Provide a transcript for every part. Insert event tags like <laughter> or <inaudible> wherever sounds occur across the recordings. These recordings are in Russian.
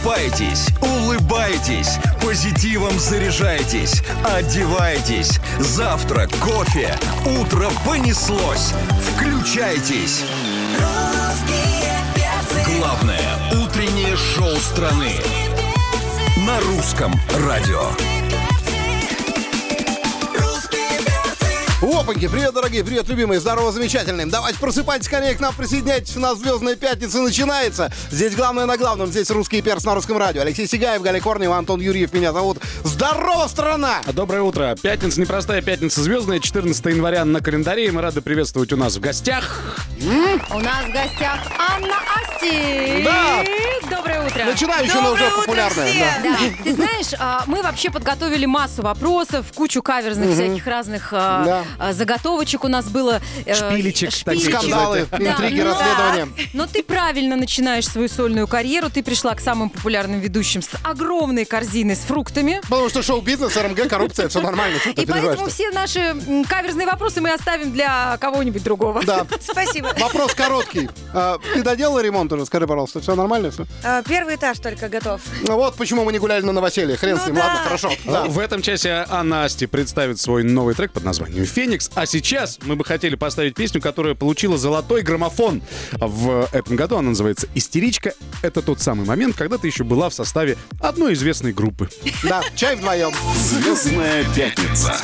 Просыпайтесь, улыбайтесь, позитивом заряжайтесь, одевайтесь. Завтрак, кофе, утро понеслось. Включайтесь. Главное утреннее шоу страны на русском радио. Опаньки, привет, дорогие, привет, любимые, здорово, замечательные. Давайте просыпайтесь скорее к нам, присоединяйтесь, у нас Звездная Пятница начинается. Здесь главное на главном, здесь русский перс на русском радио. Алексей Сигаев, Галя Корнева, Антон Юрьев, меня зовут. Здорово, страна! Доброе утро. Пятница, непростая пятница звездная, 14 января на календаре. И мы рады приветствовать у нас в гостях. У нас в гостях Анна Асти. Да. Доброе утро. Начинающая, но уже Доброе утро популярная. всем! да. Да. <laughs> Ты знаешь, а, мы вообще подготовили массу вопросов, кучу каверзных всяких разных а, Да. а, заготовочек у нас было. э, Шпилечек таких. Скандалы, Да, интриги, ну, расследования. Но ты правильно начинаешь свою сольную карьеру. Ты пришла к самым популярным ведущим с огромной корзиной с фруктами. Потому что шоу-бизнес, РМГ, коррупция, все нормально. Что ты И поэтому все наши м, каверзные вопросы мы оставим для кого-нибудь другого. Да. <laughs> Спасибо. Вопрос короткий. А, Ты доделала ремонт уже? Скажи, пожалуйста, все нормально? Все? А, Первый этаж только готов. Ну вот почему мы не гуляли на новоселье. Хрен Ну с ним. да. Ладно, хорошо. Да. В этом часе Анна Асти представит свой новый трек под названием «Феникс». А сейчас мы бы хотели поставить песню, которая получила золотой граммофон. В этом году она называется «Истеричка». Это тот самый момент, когда ты еще была в составе одной известной группы. Да, чай вдвоем. Звездная пятница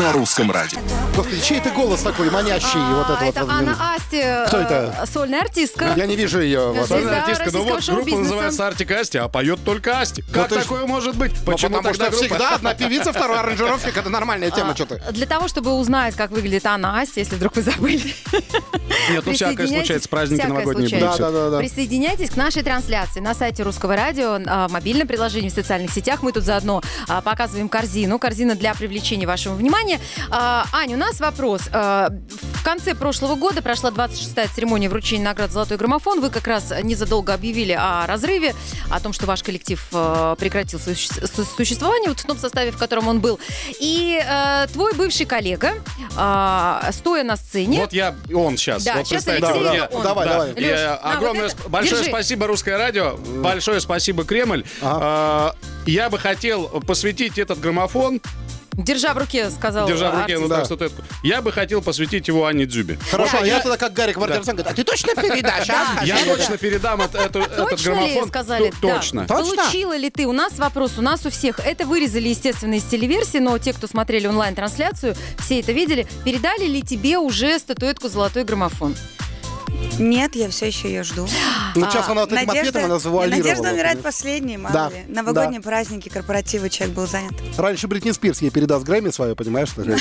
на русском радио. Господи, чей это голос такой манящий? вот это А, вот. это вот. Анна Асти, Кто э, это? сольная артистка. Я не вижу ее. Вот. Сольная артистка, ну вот группа называется «Артик Асти», а поет только Асти. Как ж- такое может быть? Ну, Почему потому тогда что группа? всегда одна певица, второй аранжировщик. Это нормальная тема, что ты. Для того, чтобы узнать, как выглядит Анна Асти, если вдруг вы забыли. Нет, ну всякое случается, праздники новогодние. Да, да, да, да. Присоединяйтесь к нашей трансляции на сайте Русского радио, а, в мобильном приложении, в социальных сетях. Мы тут заодно а, показываем корзину. Корзина для привлечения вашего внимания. А, Аня, у нас вопрос. А, В конце прошлого года прошла 26-я церемония вручения наград «Золотой граммофон». Вы как раз незадолго объявили о разрыве, о том, что ваш коллектив э, прекратил свое существование вот в том составе, в котором он был. И э, твой бывший коллега, а, стоя на сцене... Вот я, он сейчас. Да, вот сейчас Алексей, вот это я- он. Давай, Да. давай. И, Лёш, э, на, огромное вот это, большое держи. спасибо Русское радио, большое спасибо Кремль. А, Я бы хотел посвятить этот граммофон, Держа в руке, сказал держа в руке артист. ну, Да. так, статуэтку, я бы хотел посвятить его Анне Дзюбе. Хорошо, Вот я я, тогда как Гарик Вардерсон говорю, а ты точно передашь, а? я точно передам эт- эту- этот Точно граммофон. ли, сказали? Ну, Да. Точно. Точно? Получила ли ты? У нас вопрос, у нас у всех. Это вырезали, естественно, из телеверсии, но те, кто смотрели онлайн-трансляцию, все это видели. Передали ли тебе уже статуэтку «Золотой граммофон»? Нет, я все еще ее жду. Ну, сейчас она таким ответом она завуалировала. Надежда умирает последней, мало Да, ли. Новогодние праздники, корпоративы, человек был занят. Раньше Бритни Спирс ей передаст Грэмми свое, понимаешь? что это-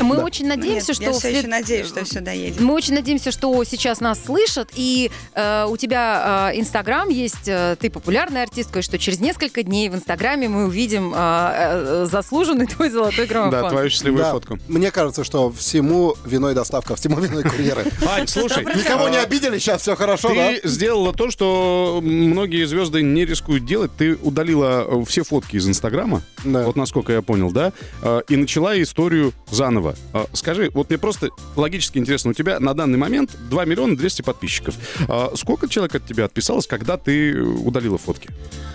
Мы Да. очень надеемся, Нет, что... я все след- еще надеюсь, что все доедет. Мы очень надеемся, что сейчас нас слышат, и э, у тебя э, Инстаграм есть, э, ты популярная артистка, и что через несколько дней в Инстаграме мы увидим э, э, заслуженный твой золотой граммофон. Да, твою счастливую Да. фотку. Мне кажется, что всему виной доставка, всему виной курьеры. Ань, слушай, Никого не а, обидели, сейчас все хорошо? Ты сделала то, что многие звезды не рискуют делать. Ты удалила э, все фотки из Инстаграма, вот насколько я понял, да, э, и начала историю заново. Э, Скажи, вот мне просто логически интересно, у тебя на данный момент 2 миллиона 200 подписчиков. Сколько человек от тебя отписалось, когда ты удалила фотки?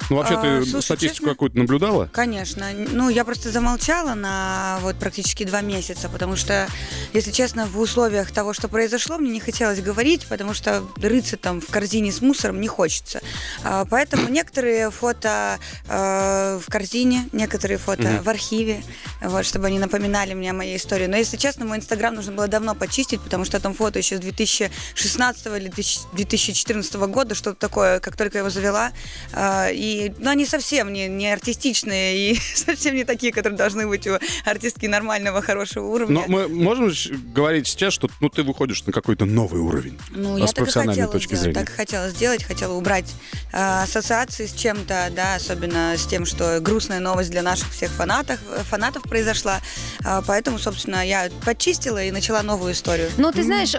Ну, вообще, А, ты слушай, статистику честно, какую-то наблюдала? Конечно. Ну, я просто замолчала на вот практически два месяца, потому что, если честно, в условиях того, что произошло, мне не хотелось говорить, потому что рыться там в корзине с мусором не хочется. А, Поэтому некоторые фото э, в корзине, некоторые фото в архиве, вот, чтобы они напоминали мне о моей истории. Но, если честно, мой инстаграм нужно было давно почистить, потому что там фото еще с 2016 или 2014 года, что-то такое, как только я его завела. А, И, ну, они совсем не, не артистичные и <laughs> совсем не такие, которые должны быть у артистки нормального, хорошего уровня. Но мы можем говорить сейчас, что ну, ты выходишь на какой-то новый уровень Ну, а я с так профессиональной хотела точки сделать, зрения. так и хотела сделать, хотела убрать э, ассоциации с чем-то, да, особенно с тем, что грустная новость для наших всех фанатов, фанатов произошла. А, поэтому, собственно, я почистила и начала новую историю. Но ты знаешь,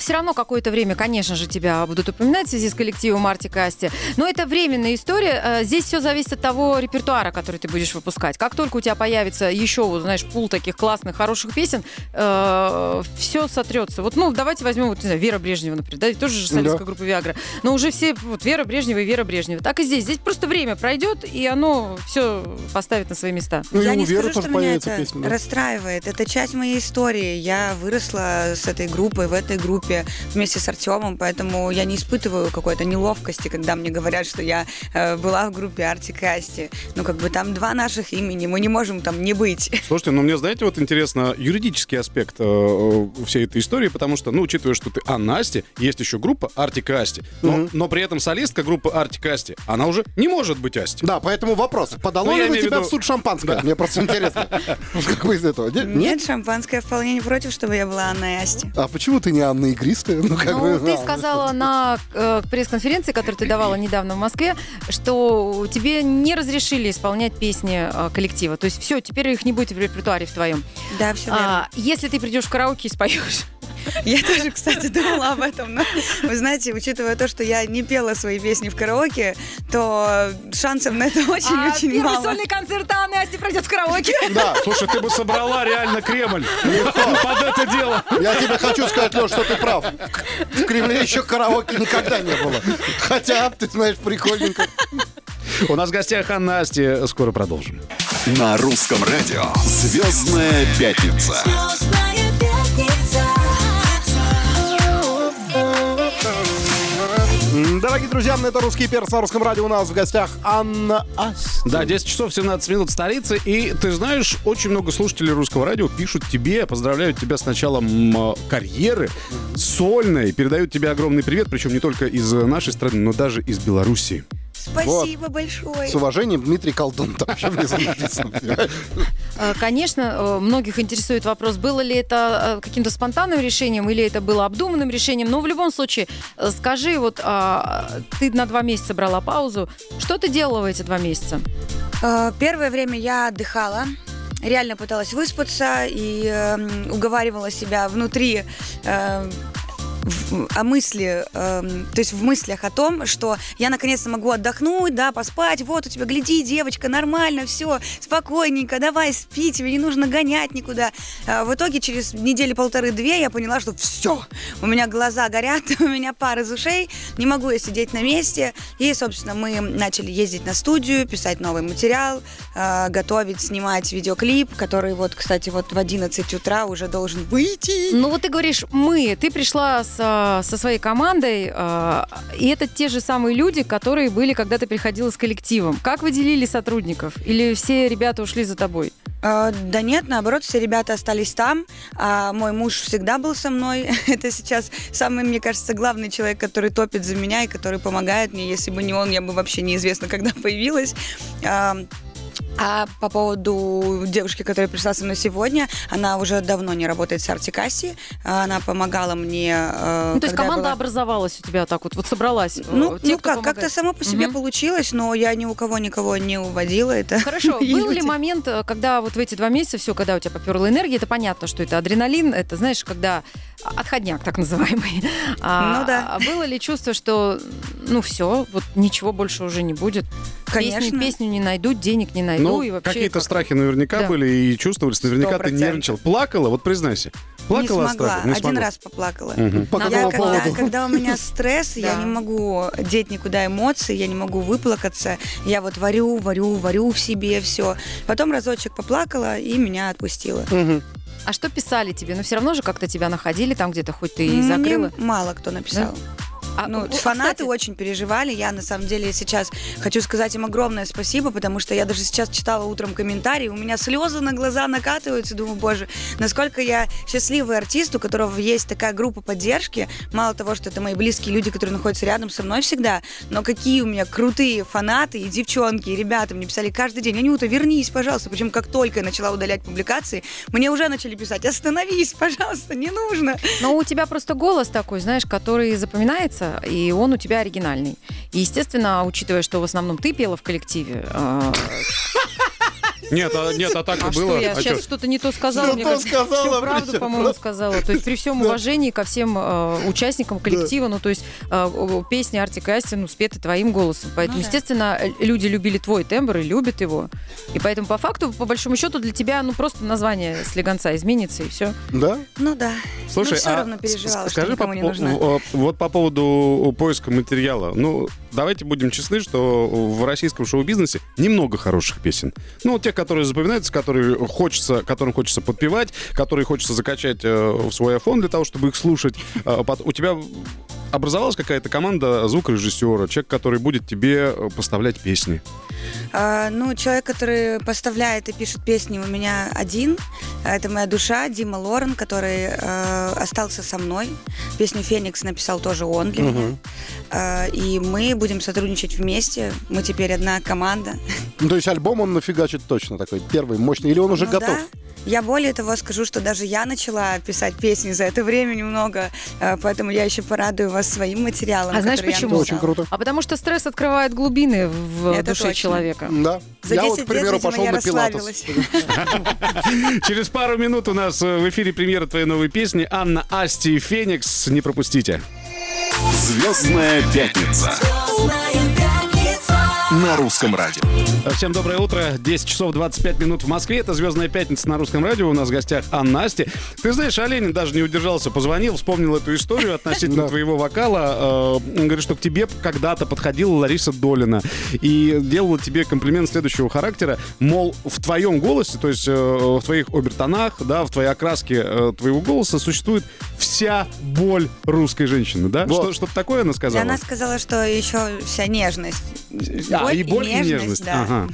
все равно какое-то время, конечно же, тебя будут упоминать в связи с коллективом Арти Касти. Но это временная история. Э, здесь все зависит от того репертуара, который ты будешь выпускать. Как только у тебя появится еще, знаешь, пул таких классных, хороших песен, все сотрется. Вот, ну, давайте возьмем, вот, не знаю, Вера Брежнева, например, да, тоже же солистка Да. группы Виагра. Но уже все, вот, Вера Брежнева и Вера Брежнева. Так и здесь. Здесь просто время пройдет, и оно все поставит на свои места. Ну, и я у не Веры скажу, тоже что меня это песня, да. расстраивает. Это часть моей истории. Я выросла с этой группой, в этой группе вместе с Артемом, поэтому я не испытываю какой-то неловкости, когда мне говорят, что я э, была в группе и Асти. Ну, как бы там два наших имени, мы не можем там не быть. <laughs> Слушайте, ну мне, знаете, вот интересно юридический аспект э, э, всей этой истории, потому что, ну, учитывая, что ты Анна Асти, есть еще группа и Асти, но, но при этом солистка группы и Асти, она уже не может быть Асти. Да, поэтому вопрос. Подало Ну, я ли на тебя виду- в суд шампанское? Мне просто интересно. <laughs> Как вы из этого? Не- Нет, шампанское вполне не против, чтобы я была Анна и Асти. А почему ты не Анна Игристая? Ну, как Ну, бы, ты да. сказала на э, пресс-конференции, которую ты давала недавно в Москве, что тебе не разрешили исполнять песни э, коллектива. То есть все, теперь их не будет в репертуаре в твоем. Да, все верно. А, если ты придешь в караоке и споешь, Я тоже, кстати, думала об этом. Но, вы знаете, учитывая то, что я не пела свои песни в караоке, то шансов на это а очень-очень первый мало. сольный концерт Анны Асти пройдет в караоке. <laughs> Да, Слушай, ты бы собрала реально Кремль под это дело. я тебе хочу сказать, Леш, что ты прав. В Кремле еще караоке никогда не было. Хотя, ты знаешь, прикольненько. У нас в гостях Анна Асти. Скоро продолжим. На русском радио «Звездная пятница». Звездная Дорогие друзья, это «Русский перц» на русском радио. У нас в гостях Анна Ас. Да, 10 часов 17 минут в столице. И ты знаешь, очень много слушателей русского радио пишут тебе, поздравляют тебя с началом карьеры сольной, передают тебе огромный привет, причем не только из нашей страны, но даже из Белоруссии. Спасибо большое. С уважением, Дмитрий Колдун. Там еще внизу написано. Э, Конечно, э, многих интересует вопрос, было ли это э, каким-то спонтанным решением или это было обдуманным решением. Но в любом случае, э, скажи, вот а, ты на два месяца брала паузу. Что ты делала в эти два месяца? Э, Первое время я отдыхала. Реально пыталась выспаться и эм, уговаривала себя внутри э, о мысли, эм, то есть в мыслях о том, что я наконец-то могу отдохнуть, да, поспать, вот у тебя, гляди, девочка, нормально, все, спокойненько, давай, спи, тебе не нужно гонять никуда. А В итоге через недели полторы-две я поняла, что все, у меня глаза горят, <laughs> у меня пар из ушей, не могу я сидеть на месте. И, собственно, мы начали ездить на студию, писать новый материал, э, готовить, снимать видеоклип, который вот, кстати, вот в 11 утра уже должен выйти. Ну вот ты говоришь «мы», ты пришла с, а, со своей командой, а, и это те же самые люди, которые были, когда ты приходила с коллективом. Как вы делили сотрудников? Или все ребята ушли за тобой? А, да нет, наоборот, все ребята остались там, а мой муж всегда был со мной. <laughs> Это сейчас самый, мне кажется, главный человек, который топит за меня и который помогает мне. Если бы не он, я бы вообще неизвестно, когда появилась. А, а по поводу девушки, которая пришла со мной сегодня, она уже давно не работает с Артикаси. Она помогала мне. э, Ну, то есть команда была- образовалась у тебя так вот, вот собралась. э, Ну, те, ну как, как-то само по себе Мгм. получилось, но я ни у кого никого не уводила. Это <laughs> Хорошо, был ли момент, э, когда вот в эти два месяца все, когда у тебя поперла энергия, это понятно, что это адреналин, это, знаешь, когда отходняк так называемый. <laughs> А, Ну да. а было ли чувство, что, ну все, вот ничего больше уже не будет? Конечно. Песню, песню не найду, денег не найду Ну, и вообще... какие-то как- страхи наверняка Да. были и чувствовались. Наверняка ты 100%. нервничал. Плакала? Вот признайся. Плакала не смогла. Не Один смогла. раз поплакала. Мгм. По Я, когда, когда у меня <laughs> стресс, я не могу деть никуда эмоции, я не могу выплакаться. Я вот варю, варю, варю в себе все. Потом разочек поплакала и меня отпустила. А что писали тебе? Ну все равно же как-то тебя находили там где-то, хоть ты и Мне закрыла. мало кто написал. А, Ну, о, фанаты кстати, очень переживали. Я, на самом деле, сейчас хочу сказать им огромное спасибо, потому что я даже сейчас читала утром комментарии, у меня слезы на глаза накатываются. Думаю, боже, насколько я счастливый артист, у которого есть такая группа поддержки. Мало того, что это мои близкие люди, которые находятся рядом со мной всегда, но какие у меня крутые фанаты и девчонки, и ребята мне писали каждый день, Анюта, вернись, пожалуйста. Причем как только я начала удалять публикации, мне уже начали писать, остановись, пожалуйста, не нужно. Но у тебя просто голос такой, знаешь, который запоминается, и он у тебя оригинальный. И, естественно, учитывая, что в основном ты пела в коллективе, э, <laughs> Нет, а, нет, а так и А было. что, я А сейчас что-то не то сказала? Не Мне то кажется, сказала, всю правду, причем по-моему, сказала. То есть при всем уважении ко всем э, участникам коллектива, ну, то есть э, песни Артик и Асти, ну, спеты твоим голосом. Поэтому, Ну да. естественно, э, люди любили твой тембр и любят его. И поэтому, по факту, по большому счету, для тебя, ну, просто название слегонца изменится, и все. Да? Ну да. Слушай, Но все а равно переживала, что скажи никому по- не нужна. вот по поводу поиска материала. Ну, давайте будем честны, что в российском шоу-бизнесе немного хороших песен. Ну, вот те, которые запоминаются, которые хочется, которым хочется подпевать, которые хочется закачать э, в свой iPhone для того, чтобы их слушать. Пот- У тебя образовалась какая-то команда звукорежиссера, человек, который будет тебе э, поставлять песни. А, ну, человек, который поставляет и пишет песни, у меня один. А, Это моя душа, Дима Лорен, который э, остался со мной. Песню «Феникс» написал тоже он для меня. А, и мы будем сотрудничать вместе. Мы теперь одна команда. Ну, то есть альбом он нафигачит точно такой, первый, мощный. Или он уже Ну готов? да. Я более того скажу, что даже я начала писать песни за это время немного, э, поэтому я еще порадую вас своим материалом. А знаешь почему? Это очень круто. А потому что стресс открывает глубины в Это душе точно. человека. Да. За я 10 вот, к примеру, лет, пошел я на пилатес. <laughs> Через пару минут у нас э, в эфире премьера твоей новой песни Анна Асти и Феникс. Не пропустите. Звездная пятница Звездная пятница. На русском радио. Всем доброе утро. 10 часов 25 минут в Москве. Это «Звездная пятница» на русском радио. У нас в гостях Анна Асти. Ты знаешь, Оленин даже не удержался, позвонил, вспомнил эту историю относительно <laughs> твоего вокала. Э, Он говорит, что к тебе когда-то подходила Лариса Долина и делала тебе комплимент следующего характера. Мол, в твоем голосе, то есть э, в твоих обертонах, да, в твоей окраске э, твоего голоса существует вся боль русской женщины, да? Вот. Что, что-то такое она И сказала? она сказала, что еще вся нежность. А, и боль, и нежность. да. Ага.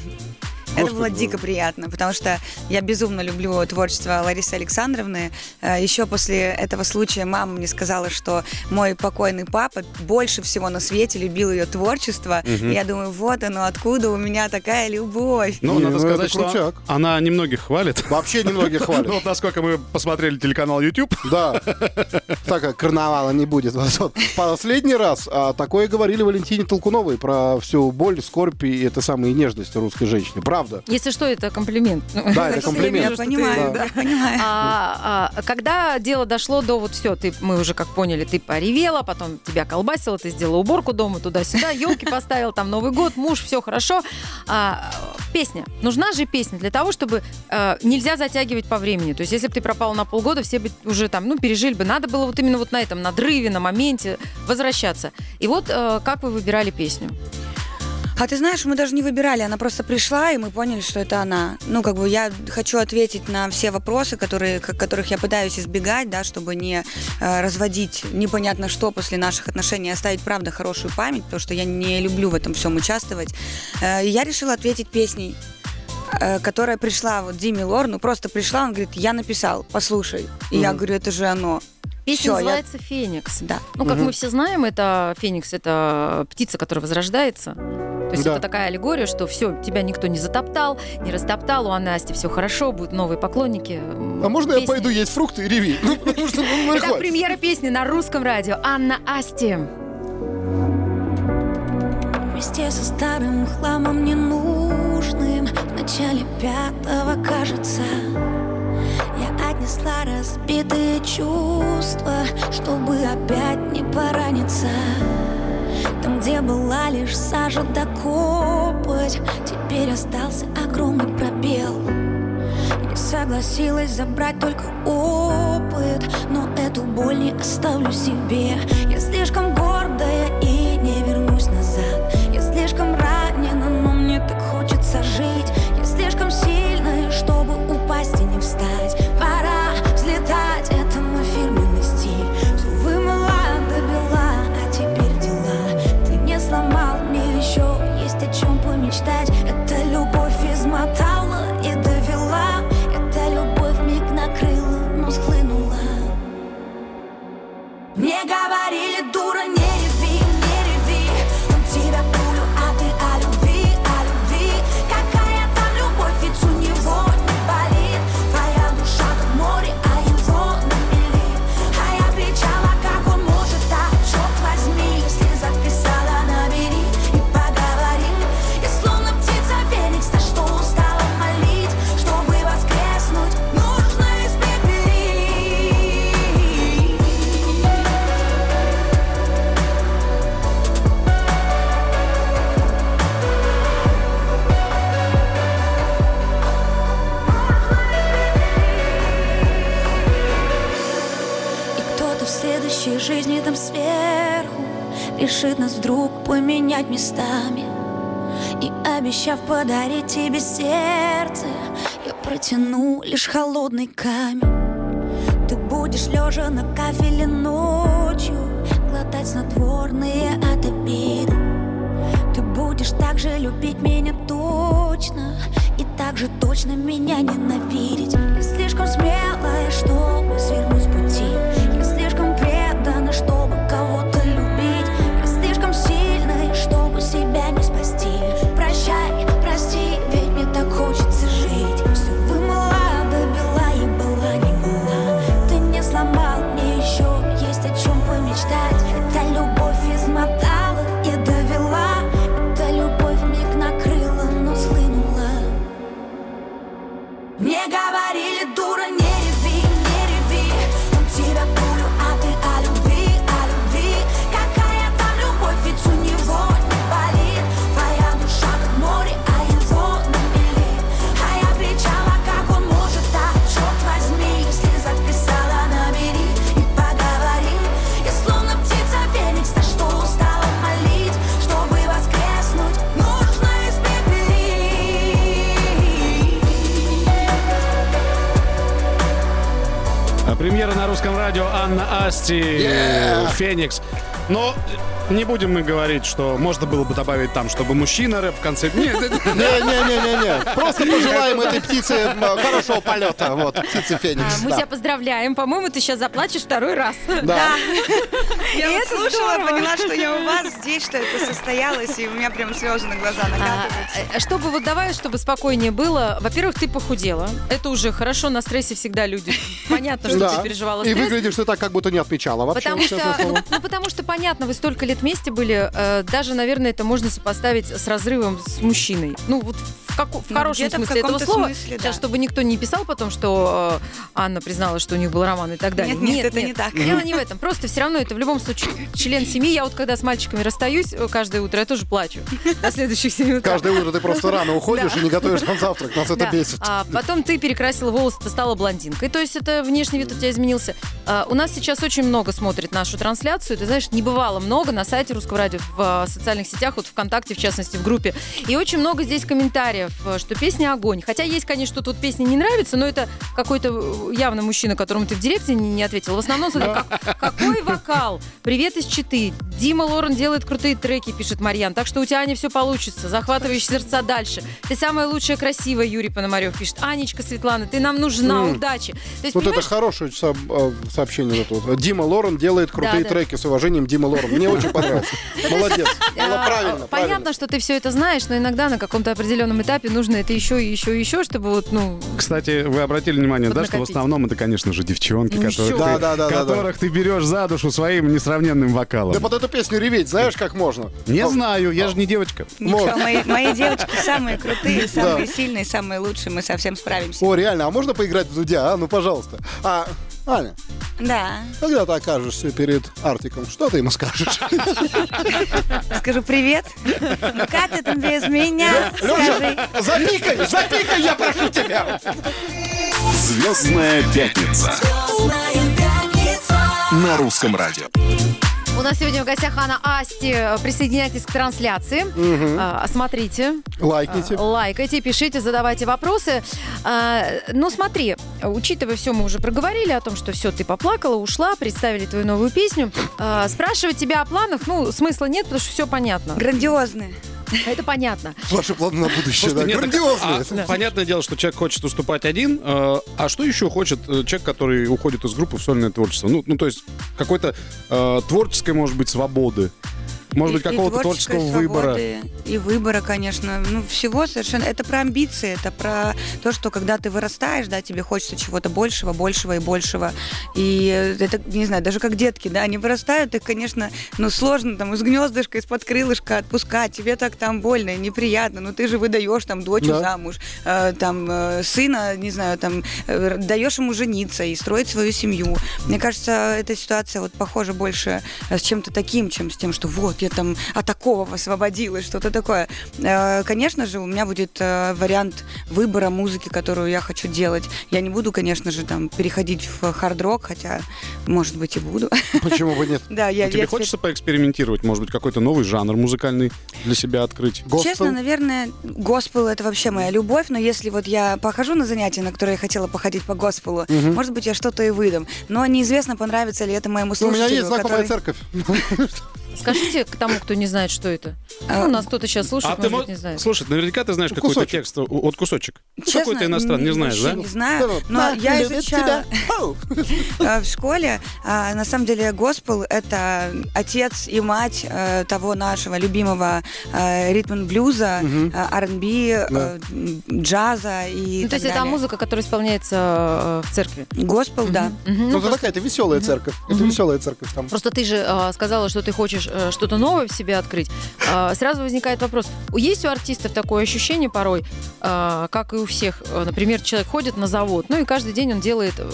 Это Господи, было дико приятно, потому что я безумно люблю творчество Ларисы Александровны. Э, Еще после этого случая мама мне сказала, что мой покойный папа больше всего на свете любил ее творчество. И я думаю, вот оно, откуда у меня такая любовь. Ну, Не, надо ну, сказать, это что крутяк. она немногих хвалит. Вообще немногие <laughs> Ну, хвалят. вот насколько мы посмотрели телеканал YouTube. Да. <laughs> Так, как карнавала не будет. Последний раз а, такое говорили Валентине Толкуновой про всю боль, скорбь и это самое и нежность русской женщины. Правда. Если что, это комплимент. Да, это комплимент. Я понимаю, да. понимаю. А, а, когда дело дошло до вот все, ты, мы уже как поняли, ты поревела, потом тебя колбасило, ты сделала уборку дома туда-сюда, елки поставил, там Новый год, муж, все хорошо. А, песня. Нужна же песня для того, чтобы э, нельзя затягивать по времени. То есть, если бы ты пропал на полгода, все бы уже там, ну, пережили бы. Надо было вот именно вот на этом надрыве, на моменте возвращаться. И вот э, как вы выбирали песню? А ты знаешь, мы даже не выбирали, она просто пришла, и мы поняли, что это она. Ну, как бы я хочу ответить на все вопросы, которые, которых я пытаюсь избегать, да, чтобы не э, разводить непонятно что после наших отношений, а оставить, правда, хорошую память, потому что я не люблю в этом всем участвовать. Э, я решила ответить песней э, которая пришла вот Диме Лорну, просто пришла, он говорит, я написал, послушай. И я говорю, это же оно. Песня Всё, я- называется «Феникс». Да. Ну, как мы все знаем, это феникс, это птица, которая возрождается. То есть Да. это такая аллегория, что все, тебя никто не затоптал, не растоптал, у Анны Асти все хорошо, будут новые поклонники. А можно я Песня. пойду есть фрукты и реви? Ну, ну, Это премьера песни на русском радио. Анна Асти. Вместе со старым хламом ненужным В начале пятого, кажется Я отнесла разбитые чувства Чтобы опять не пораниться Там, где была лишь сажа да копоть Теперь остался огромный пробел. Я согласилась забрать только опыт Но эту боль не оставлю себе. Я слишком гордая и не вернусь назад. Я слишком ранена, но мне так хочется жить Решит нас вдруг поменять местами. И обещав подарить тебе сердце Я протяну лишь холодный камень. Ты будешь лежа на кафеле ночью Глотать снотворные от обиды. Ты будешь так же любить меня точно И так же точно меня ненавидеть. Я слишком смелая, чтобы свернуть с пути Анна Асти, Yeah! Феникс. Но не будем мы говорить, что можно было бы добавить там, чтобы мужчина рэп в конце. Нет, Не-не-не-не. Просто пожелаем этой птице м, хорошего полета. Вот, птице А, Феникс. Мы да. тебя поздравляем. По-моему, ты сейчас заплачешь второй раз. Да. <laughs> Я вот это слушала, здорово. поняла, что я у вас здесь, что это состоялось, и у меня прям слезы на глаза А, накатываются. а, чтобы вот давай, чтобы спокойнее было. Во-первых, ты похудела. Это уже хорошо. На стрессе всегда люди. <laughs> Понятно, что Да. ты переживала И стресс. выглядишь ты так, как будто не отмечала вообще. Потому что, честное слово. ну, потому что понятно, вы столько лет вместе были, э, даже, наверное, это можно сопоставить с разрывом с мужчиной. Ну, вот в, како- в Ну, хорошем где-то в смысле этого слова. смысле, да. Сейчас, чтобы никто не писал потом, что э, Анна признала, что у них был роман и так далее. Нет, нет, это не так. Дело не в этом. Просто все равно это в любом случае член семьи. Я вот когда с мальчиками расстаюсь э, каждое утро, я тоже плачу. До следующих 7 утра. Каждое утро ты просто рано уходишь Да. и не готовишь нам завтрак. Нас это Да. бесит. А потом ты перекрасила волосы, ты стала блондинкой. То есть это внешний вид у тебя изменился. А, у нас сейчас очень много смотрит нашу трансляцию. Ты знаешь, не бывало много на сайте Русского радио, в а, социальных сетях, вот ВКонтакте, в частности, в группе. И очень много здесь комментариев, э, что песня огонь. Хотя есть, конечно, тут вот песня не нравится, но это какой-то э, явно мужчина, которому ты в директе не, не ответил. В основном как- какой вокал. Привет из Читы. Дима Лорен делает крутые треки, пишет Марьян. Так что у тебя, Аня, все получится. Захватываешь сердца дальше. Ты самая лучшая, красивая, Юрий Пономарев пишет. Анечка Светлана, ты нам нужна, М. удачи. То есть, Вот это хорошее э, сообщение. это вот. Дима Лорен делает крутые Да, да. треки с уважением Дима Лорен. Мне очень понравилось. <laughs> Молодец. Было а, правильно, Понятно, что ты все это знаешь, но иногда на каком-то определенном этапе нужно это еще и еще и еще, чтобы вот, ну, Кстати, вы обратили внимание, да, что в основном это, конечно же, девчонки, Ну, которых, еще ты. Да, да, да, да, которых ты берешь за душу своим несравненным вокалом. Да под эту песню реветь, знаешь, как можно? Не О, знаю, я же не девочка. Ничего, мои, мои девочки самые крутые, самые сильные, самые лучшие, мы совсем справимся. О, реально, а можно поиграть в Дудя, а? Ну, пожалуйста. А, Аня, Да. когда ты окажешься перед Артиком, что ты ему скажешь? Скажу привет. Ну как ты там без меня? Скажи. Запикай, запикай, я прошу тебя! Звездная пятница на русском радио. У нас сегодня в гостях Анна Асти. Присоединяйтесь к трансляции. А, Смотрите, Лайкните. а, лайкайте, пишите, задавайте вопросы. А, Ну, смотри, учитывая все, мы уже проговорили о том, что все, ты поплакала, ушла, представили твою новую песню. А, Спрашивать тебя о планах, ну, смысла нет, потому что все понятно. Грандиозные. Это понятно. Ваши планы на будущее, да, грандиозные. а, понятное дело, что человек хочет выступать один, э, а что еще хочет э, человек, который уходит из группы в сольное творчество? Ну, ну то есть какой-то э, творческой, может быть, свободы, может И- быть, какого-то творческого выбора. И выбора, конечно. Ну, всего совершенно. Это про амбиции, это про то, что когда ты вырастаешь, да, тебе хочется чего-то большего, большего и большего. И это, не знаю, даже как детки, да, они вырастают, их, конечно, ну, сложно там из гнездышка, из-под крылышка отпускать. Тебе так там больно и неприятно. Но ты же выдаешь там дочь Да. замуж, э, там э, сына, не знаю, там э, даешь ему жениться и строить свою семью. Мне кажется, эта ситуация вот похожа больше э, с чем-то таким, чем с тем, что вот, я там от такого освободилась, что-то такое. Э, Конечно же, у меня будет э, вариант выбора музыки, которую я хочу делать. Я не буду, конечно же, там переходить в хард-рок, хотя, может быть, и буду. Почему бы нет? <laughs> Да, я А тебе я хочется поэкспериментировать? Может быть, какой-то новый жанр музыкальный для себя открыть? Госпел? Честно, наверное, госпел это вообще моя любовь, но если вот я похожу на занятия, на которые я хотела походить по госпелу, может быть, я что-то и выдам. Но неизвестно, понравится ли это моему У слушателю. меня есть знакомая который- церковь. <laughs> Скажите к тому, кто не знает, что это. Ну, А, у нас кто-то сейчас слушает, А ты может быть, мо- не знает. Слушай, наверняка ты знаешь Ну, какой-то текст, о- от кусочек. Ну, Честно, Какой-то иностранный, не знаешь, да? Не знаю, но Да, я изучала <laughs> э, в школе. а, На самом деле, госпел — это отец и мать э, того нашего любимого э, ритм-блюза, R&B, джаза и Ну, то есть это музыка, которая исполняется в церкви. Госпел, да. Мгм. Ну, это такая, это веселая церковь. Это веселая церковь там. Просто ты же сказала, что ты хочешь э, что-то новое в себе открыть. Э, сразу возникает вопрос. Есть у артистов такое ощущение порой, э, как и у всех. Э, Например, человек ходит на завод, ну и каждый день он делает э,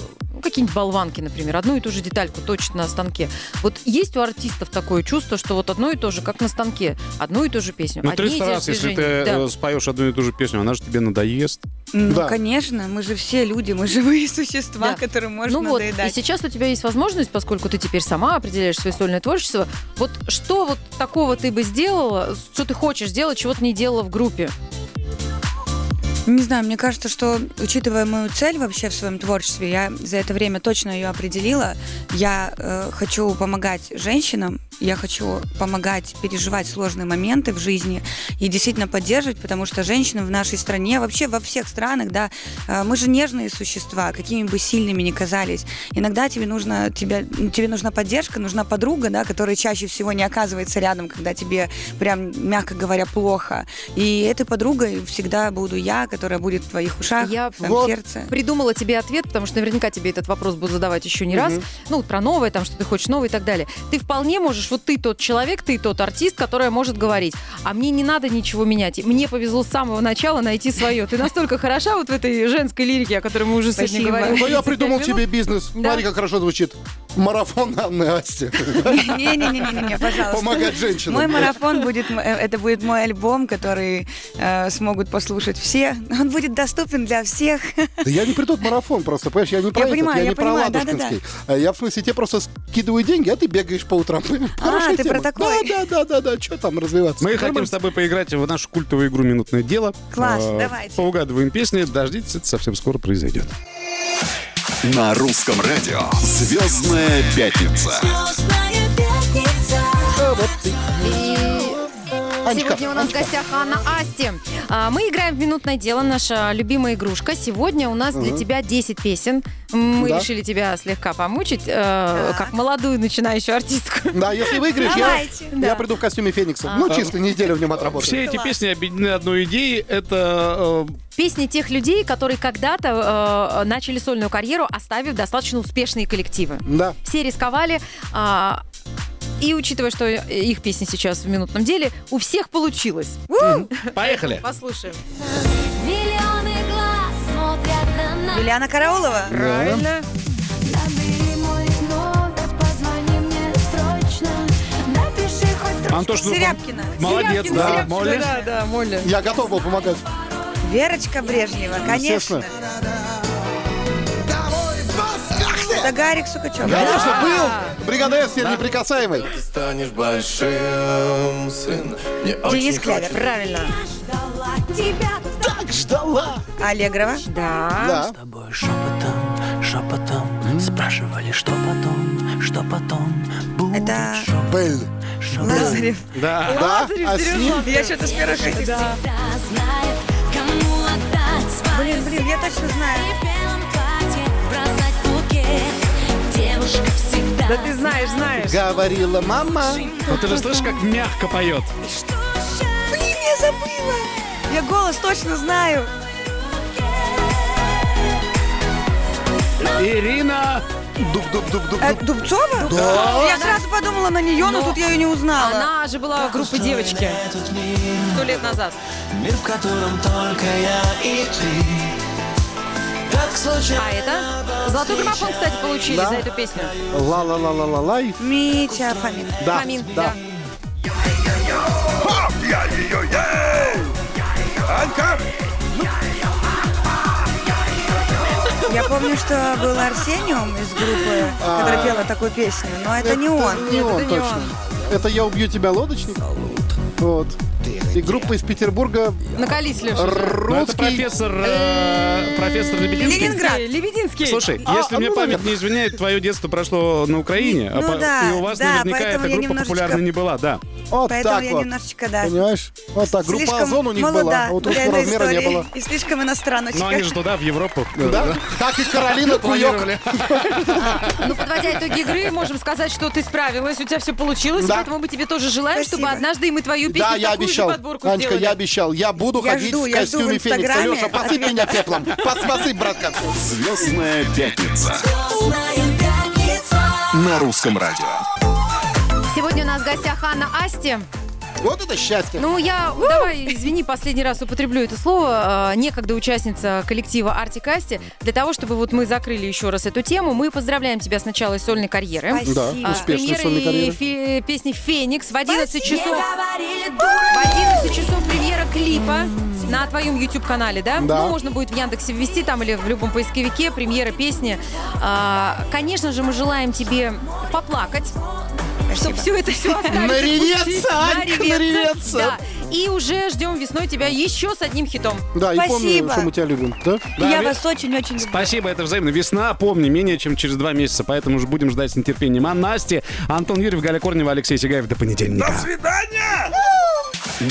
какие-нибудь болванки, например, одну и ту же детальку точит на станке. Вот есть у артистов такое чувство, что вот одно и то же, как на станке, одну и ту же песню. Ну, одни и 300 те же раз, если ты. Да. э, споешь одну и ту же песню, она же тебе надоест. Ну, Да. конечно, мы же все люди, мы <laughs> живые существа, Да. которым можно ну вот, и надоедать. сейчас у тебя есть возможность, поскольку ты теперь сама определяешь свое сольное творчество, вот что вот такого ты бы сделала, что ты хочешь сделать, чего ты не делала в группе? Не знаю, мне кажется, что, учитывая мою цель вообще в своем творчестве, я за это время точно ее определила. Я э, хочу помогать женщинам, я хочу помогать переживать сложные моменты в жизни и действительно поддерживать, потому что женщины в нашей стране, вообще во всех странах, да, э, мы же нежные существа, какими бы сильными ни казались. Иногда тебе нужно, тебе, тебе нужна поддержка, нужна подруга, да, которая чаще всего не оказывается рядом, когда тебе прям, мягко говоря, плохо. И этой подругой всегда буду я, которая будет в твоих ушах, Я в твоем вот сердце. Придумала тебе ответ, потому что наверняка тебе этот вопрос будут задавать еще не раз. Ну, вот про новое, там, что ты хочешь новое и так далее. Ты вполне можешь, вот ты тот человек, ты тот артист, который может говорить, а мне не надо ничего менять. Мне повезло с самого начала найти свое. Ты настолько хороша вот в этой женской лирике, о которой мы уже сегодня говорили. Ну, я 35 придумал тебе бизнес. Смотри, как хорошо звучит. Марафон Анны Асти. Не-не-не, пожалуйста. Помогать женщинам. Мой марафон будет, э, это будет мой альбом, который э, смогут послушать все. <laughs> Он будет доступен для всех. Да я не при тот марафон просто, понимаешь, я не про Я этот, понимаю, я я не про понимаю, Ладушкинский. А Я в смысле тебе просто скидываю деньги, а ты бегаешь по утрам. <laughs> Хорошая ты тема. про такой? Да, да, да, да, да, что там развиваться? Мы хотим Нормально. с тобой поиграть в нашу культовую игру «Минутное дело». Класс, Э, давайте. Поугадываем песни, дождитесь, это совсем скоро произойдет. На русском радио «Звездная пятница». Звездная пятница. И сегодня у нас в гостях Анна Асти. А, Мы играем в «Минутное дело», наша любимая игрушка. Сегодня у нас для тебя 10 песен. Мы Да. решили тебя слегка помучить, э, как молодую начинающую артистку. Да, если выиграешь, я, Давайте. я Да. приду в костюме Феникса. Ну, чисто неделю в нем отработаю. Все эти песни объединены одной идеей. Это э, Песни тех людей, которые когда-то э, начали сольную карьеру, оставив достаточно успешные коллективы. Да. Все рисковали, а, и учитывая, что их песни сейчас в «Минутном деле», у всех получилось. Поехали. <laughs> Послушаем. Миллионы глаз смотрят на нас. Юлиана Караулова. Правильно. Набери мой номер, позвони мне срочно. Напиши хоть строчку. Антош, ну, Серябкина. молодец, Серябкина, да, Серябкина, Молли. Да, да, Молли. Я готов был помогать. Верочка Брежнева, конечно. Естественно. Это Гарик Сукачев. Конечно, был. Бригада С теперь неприкасаемый. Ты станешь большим, сын. Мне Денис Клявер. Правильно. Ждала тебя Так ждала. Аллегрова. Да. Да. С тобой шепотом, шепотом Спрашивали, что потом, что потом Будет Это шепот, Бель. шепот. Лазарев. Да. Да? А с ним? Я что-то с первых этих. свои Блин, блин, я точно знаю. Да ты знаешь, знаешь. Говорила мама. Ну ты же слышишь, как мягко поет. Блин, я забыла. Я голос точно знаю. Ирина. Дуп-дуп-дуп-дуп. Э, Дубцова? Да. Я сразу подумала на нее, но Но тут я ее не узнала. Она же была в группе девочки сто лет назад. мир, в котором только я и ты А это? Золотой граммофон, кстати, получили Да. за эту песню. Ла-ла-ла-ла-ла-лай. Митя Фомин. Да, Фомин, да. да. Хоп, я ее ей! Анька! Я помню, что был Арсениум из группы, который пела такую песню, но это не он. Не он, это не точно. Это «Я убью тебя, лодочник». Вот. И группа из Петербурга Накались, Леша. Ну, это русский. профессор, э, профессор Лебединский. Ленинград. Лебединский. Слушай, А, если а, мне ну, память наверное. не изменяет, твое детство прошло на Украине, а Ну по- да, и у вас да, наверняка эта группа немножечко- популярной не была, да. Вот Поэтому так я вот. немножечко, да. Понимаешь? Вот так. Группа слишком «Озон» у них молода была, а вот русского размера не истории. было. И слишком иностраночка. Но они же туда, в Европу. Да? Как и Каролина Куёк. Ну, подводя итоги игры, можем сказать, что ты справилась, у тебя все получилось, поэтому мы тебе тоже желаем, чтобы однажды и мы твою песню Да, я такую обещал. Анечка, сделали. я обещал. Я буду Я ходить жду, в я жду в костюме Феникса. Леша, посыпь меня пеплом. Пос- Посыпь, братка. Звездная пятница на русском радио. Сегодня у нас в гостях Анна Асти. Вот это счастье. Ну, я, давай, извини, последний раз употреблю это слово. Э, Некогда участница коллектива Артик Асти. Для того, чтобы вот мы закрыли еще раз эту тему, мы поздравляем тебя с начала сольной карьеры. Спасибо. Да, А, успешной премьерой сольной карьеры. фе- песни «Феникс» в 11 часов. В 11 часов премьера клипа на твоем YouTube-канале, да? Да. Ну, можно будет в Яндексе ввести там или в любом поисковике премьера песни. А, конечно же, мы желаем тебе поплакать. Чтобы все это все оставить. Нареветься, Анька, нареветься. Да. И уже ждем весной тебя еще с одним хитом. Да, и помню, Спасибо. что мы тебя любим. Да? Да, я вас очень-очень люблю. Спасибо, это взаимно. Весна, помни, менее чем через два месяца, поэтому уже будем ждать с нетерпением. А Насти, Антон Юрьев, Галя Корнева, Алексей Сигаев. До понедельника. До свидания!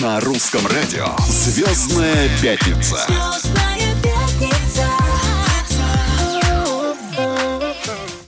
На русском радио. Звездная пятница. Звездная